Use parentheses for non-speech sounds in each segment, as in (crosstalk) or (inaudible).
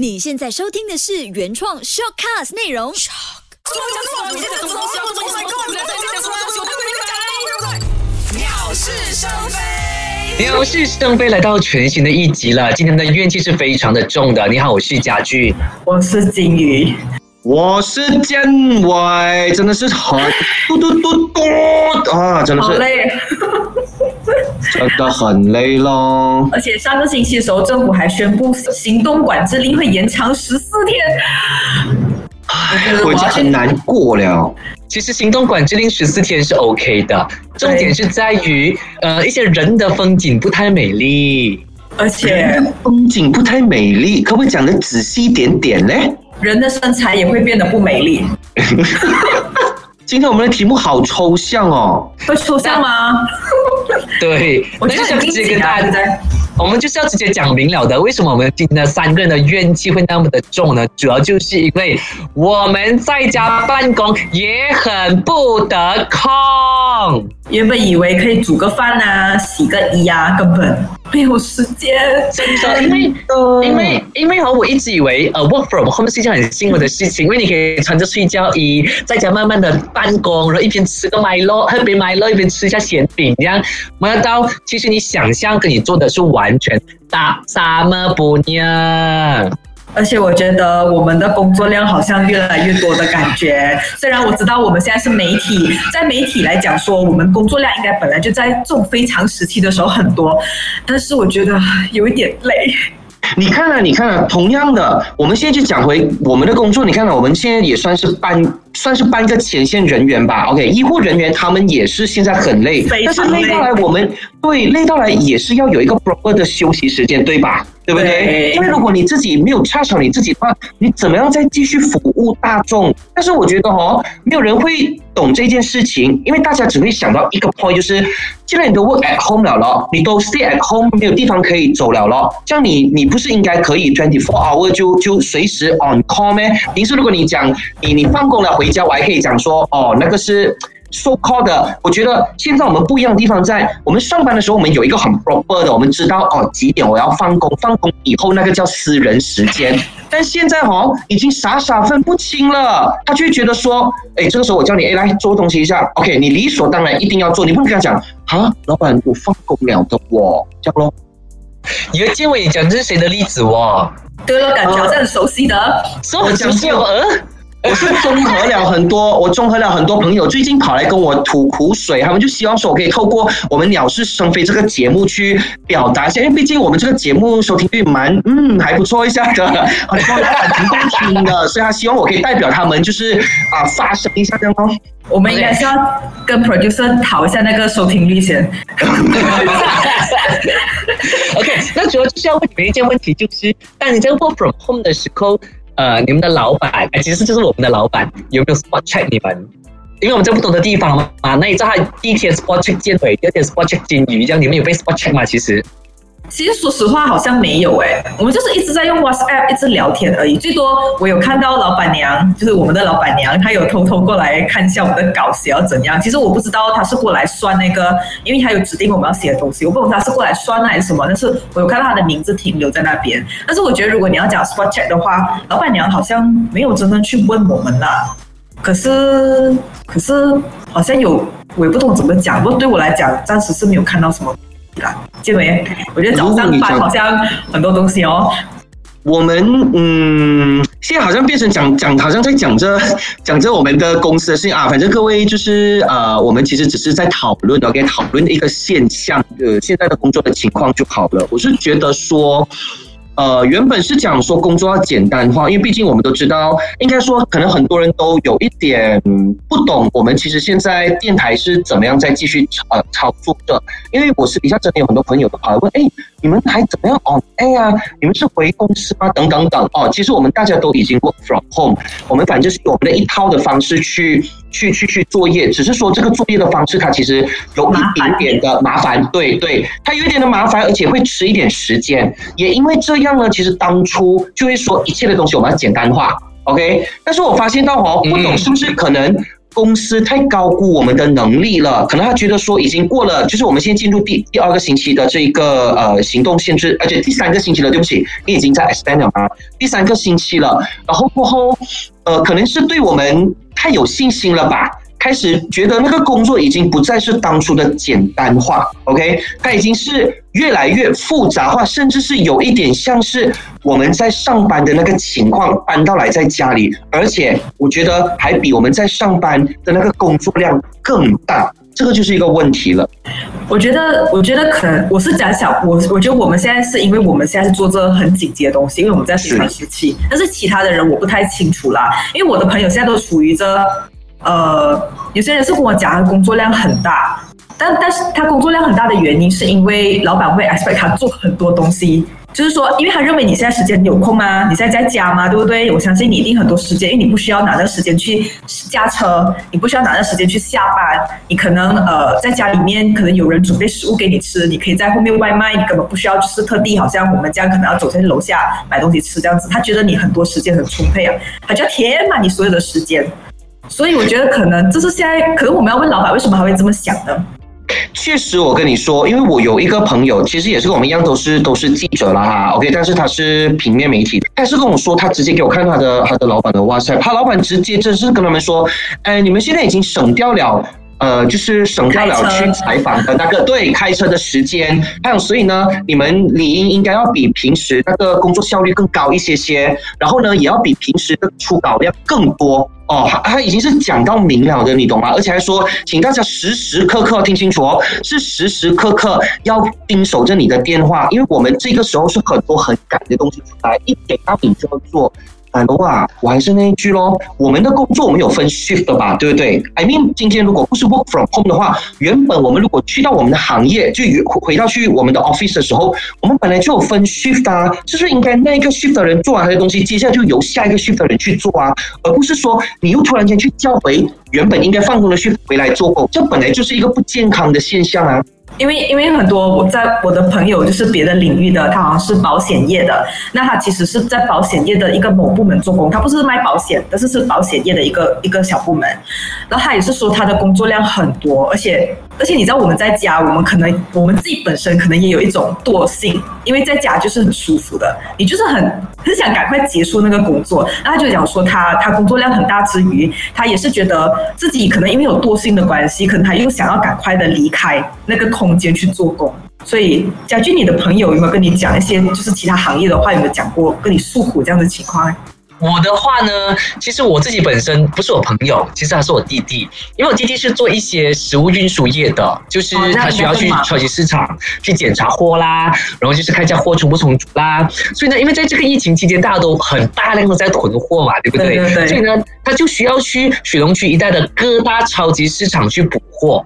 你现在收听的是原创 shortcast 内容。鸟是生非。鸟是生非来到全新的一集了，今天的怨气是非常的重的。你好，我是家俊。我是金鱼，我是建伟，真的是很嘟嘟嘟嘟啊，真的是好累。真的很累咯。而且上个星期的时候，政府还宣布行动管制令会延长十四天。我已经很难过了。其实行动管制令十四天是 OK 的，重点是在于呃一些人的风景不太美丽。而且风景不太美丽，可不可以讲的仔细一点点呢？人的身材也会变得不美丽，(laughs) 今天我们的题目好抽象哦。会抽象吗？对，我觉得很那就直接跟大家，对？我们就是要直接讲明了的。为什么我们今天的三个人的怨气会那么的重呢？主要就是因为我们在家办公也很不得空。原本以为可以煮个饭啊，洗个衣啊，根本没有时间。真的，因为因为因为哈，我一直以为呃 work from home 是一件很幸福的事情，因为你可以穿着睡觉衣，在家慢慢的办公，然后一边吃个 Milo，喝杯 Milo，一边吃一下咸饼，这样。没想到其实你想象跟你做的是完全大什么不一样。而且我觉得我们的工作量好像越来越多的感觉。虽然我知道我们现在是媒体，在媒体来讲说，我们工作量应该本来就在这种非常时期的时候很多，但是我觉得有一点累。你看啊，你看啊，同样的，我们现在就讲回我们的工作。你看啊，我们现在也算是半，算是半个前线人员吧。OK，医护人员他们也是现在很累，但是累到来，我们对累到来也是要有一个 proper 的休息时间，对吧？对不对？对因为如果你自己没有插手你自己的话，你怎么样再继续服务大众？但是我觉得哦，没有人会懂这件事情，因为大家只会想到一个 point，就是既然你都 work at home 了咯，你都 stay at home，没有地方可以走了咯，这样你你不是应该可以 twenty four hour 就就随时 on call 咩？平时如果你讲你你放工了回家，我还可以讲说哦那个是。So called 的，我觉得现在我们不一样的地方在，我们上班的时候我们有一个很 proper 的，我们知道哦几点我要放工，放工以后那个叫私人时间。但现在哦，已经傻傻分不清了，他就会觉得说，哎，这个时候我叫你，哎，来做东西一下，OK，你理所当然一定要做，你不能跟他讲，啊，老板，我放工了的我，这样咯。以为建伟你讲这是谁的例子哦？对了，感觉好像很熟悉的。是我讲是我呃。(laughs) 我是综合了很多，我综合了很多朋友，最近跑来跟我吐苦水，他们就希望说我可以透过我们《鸟是生非》这个节目去表达一下，因为毕竟我们这个节目收听率蛮嗯还不错一下的，很多老板挺听的，所以他希望我可以代表他们就是啊发声一下这样哦。我们应该是要跟 producer 讨一下那个收听率先。(laughs) OK，那主要就是要问你们一件问题，就是当你在 work from home 的时候，呃，你们的老板，哎，其实就是我们的老板，有没有 spot check 你们？因为我们在不同的地方嘛，啊，那你知道他第一天 spot check 健腿，第二天 spot check 金鱼，这样你们有被 spot check 吗？其实，其实说实话，好像没有诶，我们就是一直在用 WhatsApp 一直聊天而已。最多我有看到老板娘，就是我们的老板娘，她有偷偷过来看一下我们的稿写要怎样。其实我不知道她是过来算那个，因为她有指定我们要写的东西，我不懂她是过来算还是什么。但是我有看到她的名字停留在那边。但是我觉得，如果你要讲 spot check 的话，老板娘好像没有真正去问我们啦。可是，可是好像有，我也不懂怎么讲。不过对我来讲，暂时是没有看到什么啦。建伟，我觉得早上班好像很多东西哦。我们嗯，现在好像变成讲讲，好像在讲着讲着我们的公司的事情啊。反正各位就是呃，我们其实只是在讨论，OK，讨论一个现象，呃，现在的工作的情况就好了。我是觉得说。呃，原本是讲说工作要简单化，因为毕竟我们都知道，应该说可能很多人都有一点不懂，我们其实现在电台是怎么样在继续呃操作的。因为我私底下真的有很多朋友都跑来问，哎，你们还怎么样 on air 啊？你们是回公司吗？等等等哦。其实我们大家都已经 work from home，我们反正是用我们的一套的方式去去去去作业，只是说这个作业的方式它其实有一点点的麻烦，对对，它有一点的麻烦，而且会吃一点时间。也因为这样呢，其实当初就会说一切的东西我们要简单化。OK，但是我发现到哦，不懂是不是可能公司太高估我们的能力了，可能他觉得说已经过了，就是我们现在进入第第二个星期的这个呃行动限制，而且第三个星期了，对不起，你已经在 extend 了吗？第三个星期了，然后过后呃，可能是对我们太有信心了吧。开始觉得那个工作已经不再是当初的简单化，OK，它已经是越来越复杂化，甚至是有一点像是我们在上班的那个情况搬到来在家里，而且我觉得还比我们在上班的那个工作量更大，这个就是一个问题了。我觉得，我觉得可能我是讲小我，我觉得我们现在是因为我们现在是做这很紧急的东西，因为我们在非常时期，但是其他的人我不太清楚啦，因为我的朋友现在都处于着。呃，有些人是跟我讲他，工作量很大，但但是他工作量很大的原因，是因为老板会 expect 他做很多东西，就是说，因为他认为你现在时间有空吗？你现在在家吗？对不对？我相信你一定很多时间，因为你不需要拿那个时间去驾车，你不需要拿那时间去下班，你可能呃在家里面可能有人准备食物给你吃，你可以在后面外卖，你根本不需要就是特地好像我们这样可能要走在楼下买东西吃这样子，他觉得你很多时间很充沛啊，他就要填满你所有的时间。所以我觉得可能这是现在，可能我们要问老板为什么还会这么想呢？确实，我跟你说，因为我有一个朋友，其实也是跟我们一样，都是都是记者了哈。OK，但是他是平面媒体，他是跟我说，他直接给我看他的他的老板的哇塞，他老板直接真是跟他们说，哎，你们现在已经省掉了。呃，就是省掉了去采访的那个对开车的时间，还有所以呢，你们理应应该要比平时那个工作效率更高一些些，然后呢，也要比平时的出稿量更多哦。他他已经是讲到明了的，你懂吗？而且还说，请大家时时刻刻听清楚哦，是时时刻刻要盯守着你的电话，因为我们这个时候是很多很赶的东西出来，一给到你就要做。啊，的话，我还是那一句咯，我们的工作我们有分 shift 的吧，对不对？I mean，今天如果不是 work from home 的话，原本我们如果去到我们的行业，就回回到去我们的 office 的时候，我们本来就有分 shift 啊，就是应该那个 shift 的人做完他的东西，接下来就由下一个 shift 的人去做啊，而不是说你又突然间去叫回原本应该放工的 shift 回来做工，这本来就是一个不健康的现象啊。因为因为很多我在我的朋友就是别的领域的，他好像是保险业的，那他其实是在保险业的一个某部门做工，他不是卖保险，但是是保险业的一个一个小部门，然后他也是说他的工作量很多，而且。而且你知道我们在家，我们可能我们自己本身可能也有一种惰性，因为在家就是很舒服的，你就是很很想赶快结束那个工作。那他就讲说，(laughs) 他他工作量很大之余，他也是觉得自己可能因为有惰性的关系，可能他又想要赶快的离开那个空间去做工。所以，家俊，你的朋友有没有跟你讲一些就是其他行业的话，有没有讲过跟你诉苦这样的情况？我的话呢，其实我自己本身不是我朋友，其实他是我弟弟，因为我弟弟是做一些食物运输业的，就是他需要去超级市场去检查货啦，然后就是看一下货充不充足啦。所以呢，因为在这个疫情期间，大家都很大量的在囤货嘛，对不对？所以呢，他就需要去雪龙区一带的各大超级市场去补货。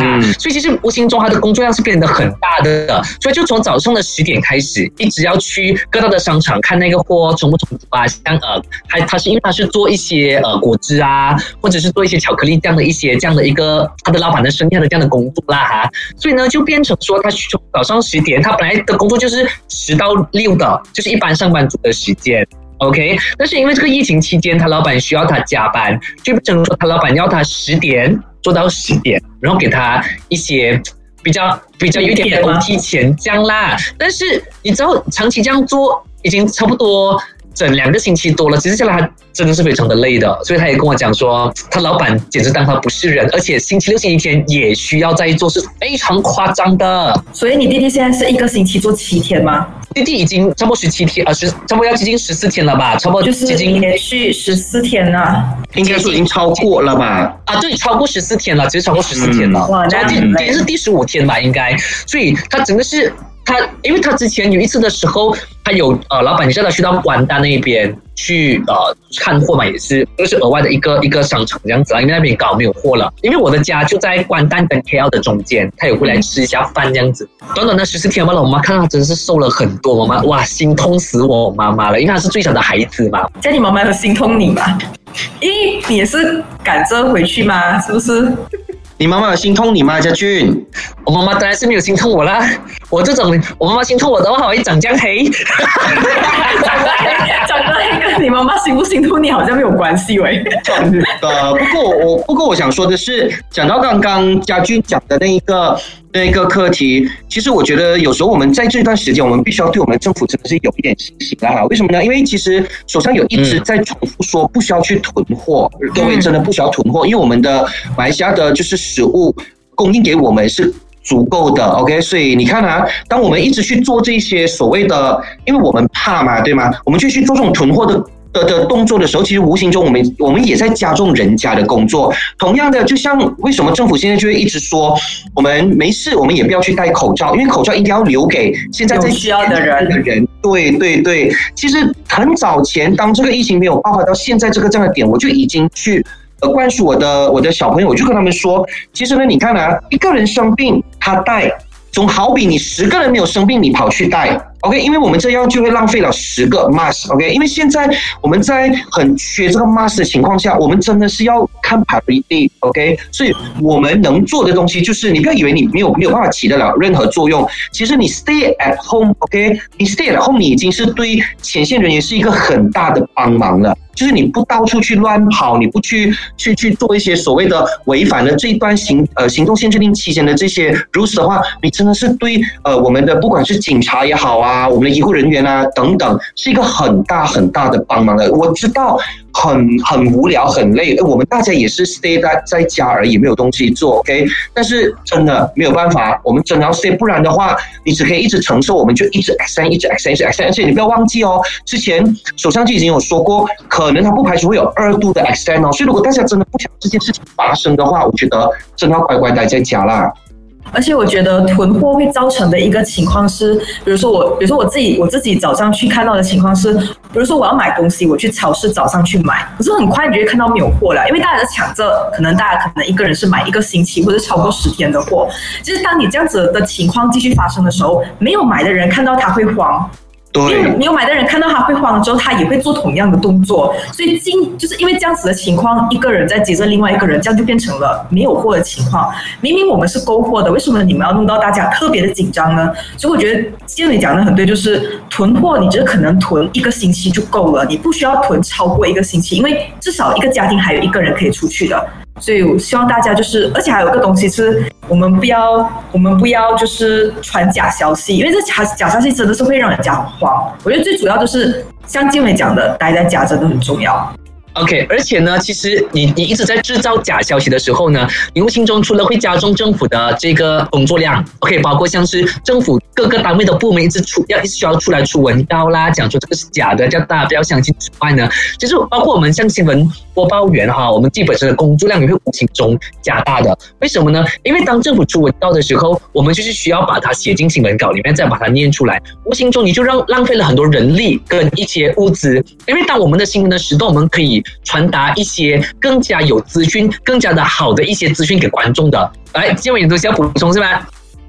嗯，所以其实无形中他的工作量是变得很大的，所以就从早上的十点开始，一直要去各大的商场看那个货充不充足啊，像呃，他他是因为他是做一些呃果汁啊，或者是做一些巧克力这样的一些这样的一个他的老板的生态的这样的工作啦哈，所以呢就变成说他从早上十点，他本来的工作就是十到六的，就是一般上班族的时间，OK，但是因为这个疫情期间，他老板需要他加班，就变成说他老板要他十点。做到十点，然后给他一些比较比较有点的 OT 钱这样啦。但是你知道，长期这样做已经差不多整两个星期多了，其实下来他真的是非常的累的。所以他也跟我讲说，他老板简直当他不是人，而且星期六、星期天也需要再做，是非常夸张的。所以你弟弟现在是一个星期做七天吗？弟弟已经差不多十七天，啊，十差不多要接近十四天了吧？差不多就是连续十四天了，应该说已经超过了吧？啊，对，超过十四天了，其实超过十四天了，哇，第今天是第十五天吧？应该，所以他整个是。他，因为他之前有一次的时候，他有呃，老板你叫他去到关丹那边去呃看货嘛，也是就是额外的一个一个商场这样子啊，因为那边搞没有货了。因为我的家就在关丹跟 KL 的中间，他有过来吃一下饭这样子。短短的十四天嘛，我妈看到他真的是瘦了很多，我妈哇心痛死我妈妈了，因为他是最小的孩子嘛。家你妈妈有心痛你吗？因为你也是赶着回去吗？是不是？(laughs) 你妈妈有心痛你吗，家俊？我妈妈当然是没有心痛我啦。我这种，我妈妈心痛我的话，我会长这样黑。(laughs) 长得黑跟你妈妈心不心痛你好像没有关系喂。呃，不过我不过我想说的是，讲到刚刚家俊讲的那一个那一个课题，其实我觉得有时候我们在这段时间，我们必须要对我们政府真的是有一点信心啊。为什么呢？因为其实手上有一直在重复说不需要去囤货，各位真的不需要囤货，因为我们的马来西亚的就是食物供应给我们是。足够的，OK，所以你看啊，当我们一直去做这些所谓的，因为我们怕嘛，对吗？我们就去做这种囤货的的的动作的时候，其实无形中我们我们也在加重人家的工作。同样的，就像为什么政府现在就会一直说，我们没事，我们也不要去戴口罩，因为口罩一定要留给现在最需要的人的人。对对对，其实很早前，当这个疫情没有爆发到现在这个这样的点，我就已经去。灌输我的我的小朋友，我就跟他们说，其实呢，你看啊，一个人生病他带，总好比你十个人没有生病你跑去带。OK，因为我们这样就会浪费了十个 mask。OK，因为现在我们在很缺这个 mask 的情况下，我们真的是要看 priority。OK，所以我们能做的东西就是，你不要以为你没有没有办法起得了任何作用。其实你 stay at home，OK，你 stay at home，你已经是对前线人员是一个很大的帮忙了。就是你不到处去乱跑，你不去去去做一些所谓的违反了这一段行呃行动限制令期间的这些如此的话，你真的是对呃我们的不管是警察也好。啊，我们的医护人员啊，等等，是一个很大很大的帮忙的。我知道很很无聊，很累，我们大家也是 stay 在在家而已，没有东西做，OK。但是真的没有办法，我们真的要 stay，不然的话，你只可以一直承受，我们就一直 extend，一直 extend，一直 extend。而且你不要忘记哦，之前首相就已经有说过，可能他不排除会有二度的 extend 哦。所以如果大家真的不想这件事情发生的话，我觉得真的要乖乖待在家啦。而且我觉得囤货会造成的一个情况是，比如说我，比如说我自己，我自己早上去看到的情况是，比如说我要买东西，我去超市早上去买，可是很快你就会看到没有货了，因为大家在抢着，可能大家可能一个人是买一个星期或者超过十天的货。就是当你这样子的情况继续发生的时候，没有买的人看到他会慌。因为你有买的人看到他会慌了之后，他也会做同样的动作，所以今就是因为这样子的情况，一个人在接着另外一个人，这样就变成了没有货的情况。明明我们是勾货的，为什么你们要弄到大家特别的紧张呢？所以我觉得建伟讲的很对，就是囤货，你只可能囤一个星期就够了，你不需要囤超过一个星期，因为至少一个家庭还有一个人可以出去的。所以我希望大家就是，而且还有个东西是，我们不要，我们不要就是传假消息，因为这假假消息真的是会让人家慌。我觉得最主要就是像静伟讲的，待在家真的很重要。OK，而且呢，其实你你一直在制造假消息的时候呢，你无形中除了会加重政府的这个工作量，OK，包括像是政府各个单位的部门一直出要一直需要出来出文告啦，讲说这个是假的，叫大家不要相信之外呢，其实包括我们像新闻播报员哈，我们基本上的工作量也会无形中加大的。为什么呢？因为当政府出文告的时候，我们就是需要把它写进新闻稿里面，再把它念出来，无形中你就让浪费了很多人力跟一些物资。因为当我们的新闻的时段，我们可以。传达一些更加有资讯、更加的好的一些资讯给观众的。来，今晚有东西要补充是吗？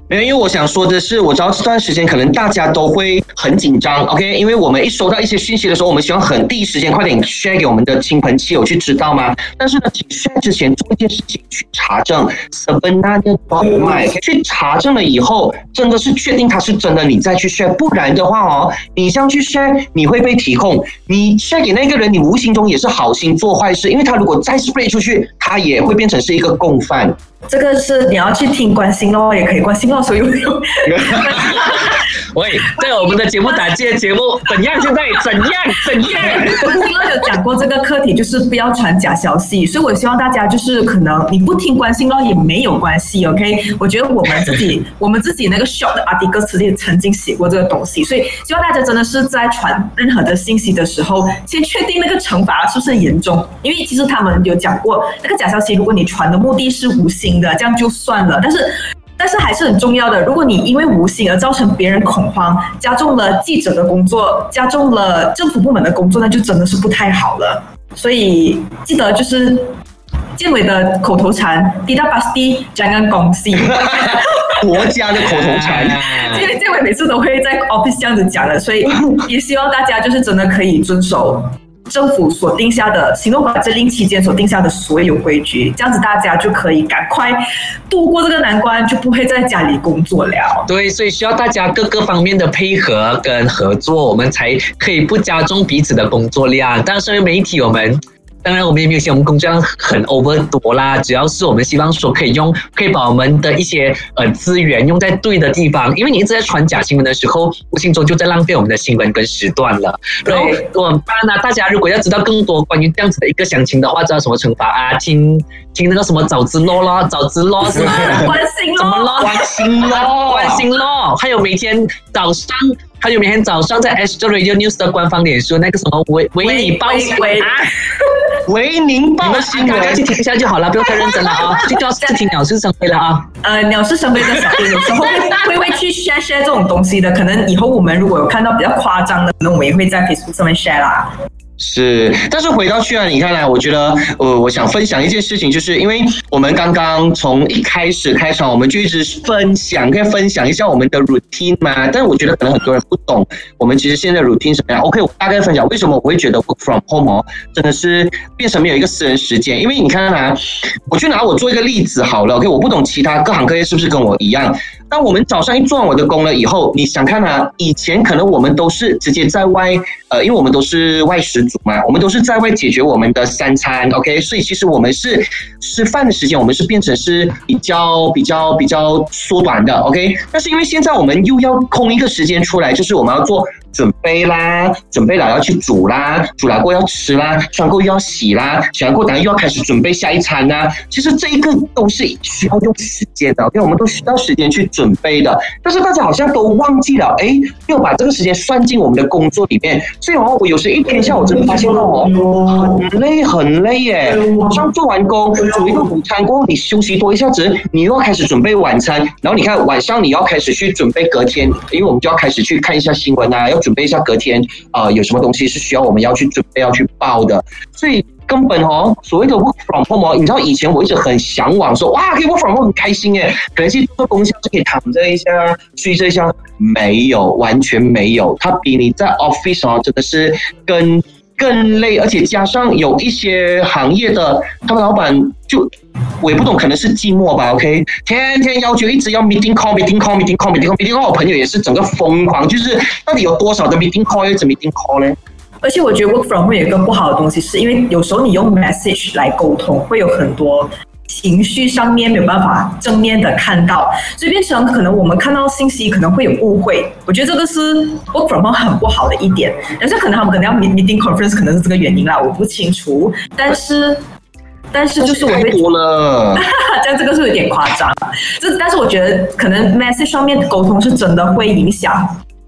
没有，因为我想说的是，我知道这段时间可能大家都会很紧张，OK？因为我们一收到一些讯息的时候，我们希望很第一时间快点 share 给我们的亲朋戚友去知道吗？但是呢，请 share 之前做一件事情去查证，Sebenarnya b 去查证了以后，真的是确定它是真的，你再去 share，不然的话哦，你这样去 share，你会被提控。你 share 给那个人，你无形中也是好心做坏事，因为他如果再 spread 出去，他也会变成是一个共犯。这个是你要去听关心哦，也可以关心哦，所以。(laughs) 喂，在我们的节目打这节目怎样？现在怎样？怎样？关心乐有讲过这个课题，就是不要传假消息，所以我希望大家就是可能你不听关心乐也没有关系，OK？我觉得我们自己 (laughs) 我们自己那个 short 的阿迪哥斯也曾经写过这个东西，所以希望大家真的是在传任何的信息的时候，先确定那个惩罚是不是很严重，因为其实他们有讲过，那个假消息如果你传的目的是无心的，这样就算了，但是。但是还是很重要的。如果你因为无心而造成别人恐慌，加重了记者的工作，加重了政府部门的工作，那就真的是不太好了。所以记得就是建伟的口头禅：滴答巴斯蒂，讲讲恭喜。国家的口头禅。(laughs) 因为建伟每次都会在 office 这样子讲的，所以也希望大家就是真的可以遵守。政府所定下的行动管制令期间所定下的所有规矩，这样子大家就可以赶快度过这个难关，就不会在家里工作了。对，所以需要大家各个方面的配合跟合作，我们才可以不加重彼此的工作量。但身为媒体，我们。当然，我们也没有像我们工作量很 over 多啦，主要是我们希望说可以用，可以把我们的一些呃资源用在对的地方。因为你一直在传假新闻的时候，无形中就在浪费我们的新闻跟时段了。然后我们当然大家如果要知道更多关于这样子的一个详情的话，知道什么惩罚啊？听听那个什么早知落咯，早知落是吗？(laughs) 关心怎关心咯，关心咯，还有每天早上。还有每天早上在 Astro Radio News 的官方脸书那个什么维维你报维维宁报新闻，去听一下就好了，不用太认真了啊！就叫是听鸟是生非了啊！呃，鸟是生非的小编有时候会 (laughs) 会去 share share 这种东西的，可能以后我们如果有看到比较夸张的，那我们也会在 Facebook 上面 share 啦。是，但是回到去啊，你看来，我觉得，呃，我想分享一件事情，就是因为我们刚刚从一开始开场，我们就一直分享，可以分享一下我们的 routine 嘛。但是我觉得可能很多人不懂，我们其实现在 routine 什么样。OK，我大概分享为什么我会觉得 work from home 哦，真的是变成没有一个私人时间。因为你看啊，我就拿我做一个例子好了。OK，我不懂其他各行各业是不是跟我一样。当我们早上一做完我的工了以后，你想看啊？以前可能我们都是直接在外，呃，因为我们都是外食族嘛，我们都是在外解决我们的三餐，OK？所以其实我们是吃饭的时间，我们是变成是比较比较比较缩短的，OK？但是因为现在我们又要空一个时间出来，就是我们要做。准备啦，准备了要去煮啦，煮了过要吃啦，吃完过又要洗啦，洗完过等下又要开始准备下一餐啦。其实这一个都是需要用时间的，因为我们都需要时间去准备的。但是大家好像都忘记了，哎，没有把这个时间算进我们的工作里面。所以哦，我有时一天下午真的发现到哦，很累很累耶。早上做完工，煮一个午餐过后，你休息多一下子，你又要开始准备晚餐。然后你看晚上你要开始去准备隔天，因为我们就要开始去看一下新闻啊，要。准备一下隔天啊，有什么东西是需要我们要去准备要去报的，所以根本哦，所谓的 work from home 哦，你知道以前我一直很向往说哇，可以 work from home 很开心诶，可能去做功效就可以躺着一下睡这一下，没有，完全没有，它比你在 office 哦真的是更更累，而且加上有一些行业的他们老板就。我也不懂，可能是寂寞吧。OK，天天要求一直要 meeting call，meeting call，meeting call，meeting call，meeting call。我朋友也是整个疯狂，就是到底有多少的 meeting call，一直 meeting call 呢？而且我觉得 work from home 有一个不好的东西，是因为有时候你用 message 来沟通，会有很多情绪上面没有办法正面的看到，所以变成可能我们看到信息可能会有误会。我觉得这个是 work from home 很不好的一点。但是可能他们可能要 meeting conference，可能是这个原因啦，我不清楚。但是。但是就是我会多了，(laughs) 这样这个是有点夸张。这但是我觉得可能 message 上面沟通是真的会影响，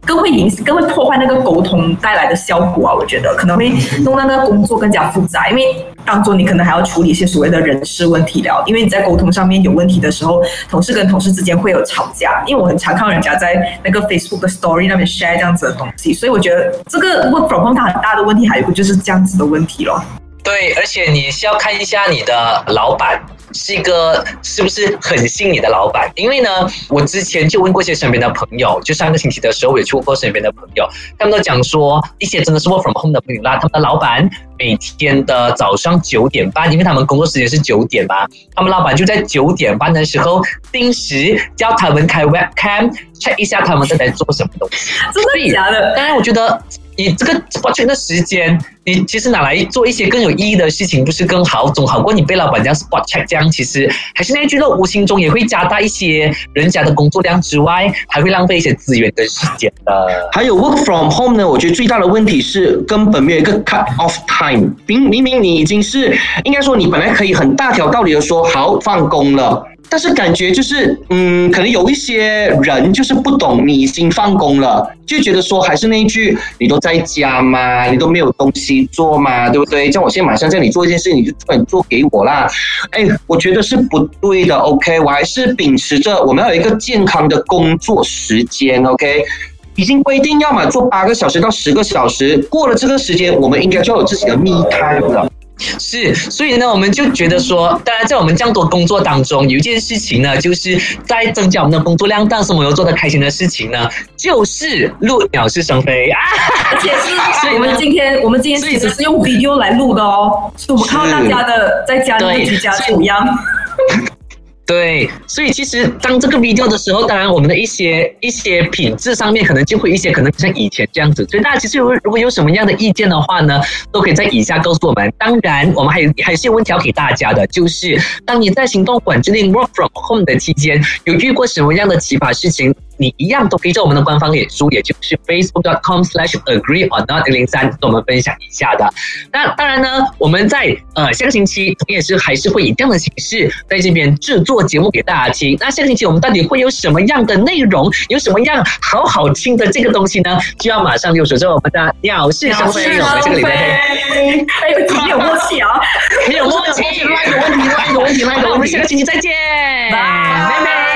更会影更会破坏那个沟通带来的效果啊。我觉得可能会弄那个工作更加复杂，因为当中你可能还要处理一些所谓的人事问题了。因为你在沟通上面有问题的时候，同事跟同事之间会有吵架。因为我很常看人家在那个 Facebook Story 那边 share 这样子的东西，所以我觉得这个 work from home 它很大的问题还有一个就是这样子的问题咯。对，而且你是要看一下你的老板是一个是不是很信你的老板，因为呢，我之前就问过一些身边的朋友，就上个星期的时候，我也去问过身边的朋友，他们都讲说，一些真的是 work from home 的朋友啦，他们的老板每天的早上九点半，因为他们工作时间是九点嘛，他们老板就在九点半的时候定时叫他们开 webcam check 一下他们正在做什么东西，真的假的？当然，我觉得。你这个完全的时间，你其实拿来做一些更有意义的事情，不是更好？总好过你被老板这样 spot check 这样。其实还是那句话，无形中也会加大一些人家的工作量之外，还会浪费一些资源跟时间的。还有 work from home 呢，我觉得最大的问题是根本没有一个 cut off time。明明明你已经是应该说你本来可以很大条道理的说好放工了。但是感觉就是，嗯，可能有一些人就是不懂你已经放工了，就觉得说还是那一句，你都在家嘛，你都没有东西做嘛，对不对？叫我现在马上叫你做一件事，你就突然做给我啦，哎，我觉得是不对的。OK，我还是秉持着我们要有一个健康的工作时间。OK，已经规定要么做八个小时到十个小时，过了这个时间，我们应该就有自己的 me time 了。是，所以呢，我们就觉得说，当然在我们这样多工作当中，有一件事情呢，就是在增加我们的工作量，但是我们又做的开心的事情呢，就是录鸟是生飞啊。而且是我们今天，我们今天其实是用 video 来录的哦，所以我们看到大家的在家里面居家处样。对，所以其实当这个 video 的时候，当然我们的一些一些品质上面可能就会一些可能像以前这样子。所以大家其实有如果有什么样的意见的话呢，都可以在以下告诉我们。当然，我们还有还是有问题要给大家的，就是当你在行动管制令 work from home 的期间，有遇过什么样的奇葩事情？你一样都可以在我们的官方脸书，也就是 facebook.com/slash/agree or not 零三跟我们分享一下的。那当然呢，我们在呃下个星期同样也是还是会以这样的形式在这边制作节目给大家听。那下个星期我们到底会有什么样的内容，有什么样好好听的这个东西呢？就要马上就守着我们的鸟事生非，我们这个礼拜哎有没有默契 (laughs) 啊？没有默契，那有问题，那有问题，那有问题，我们下个星期再见，拜拜。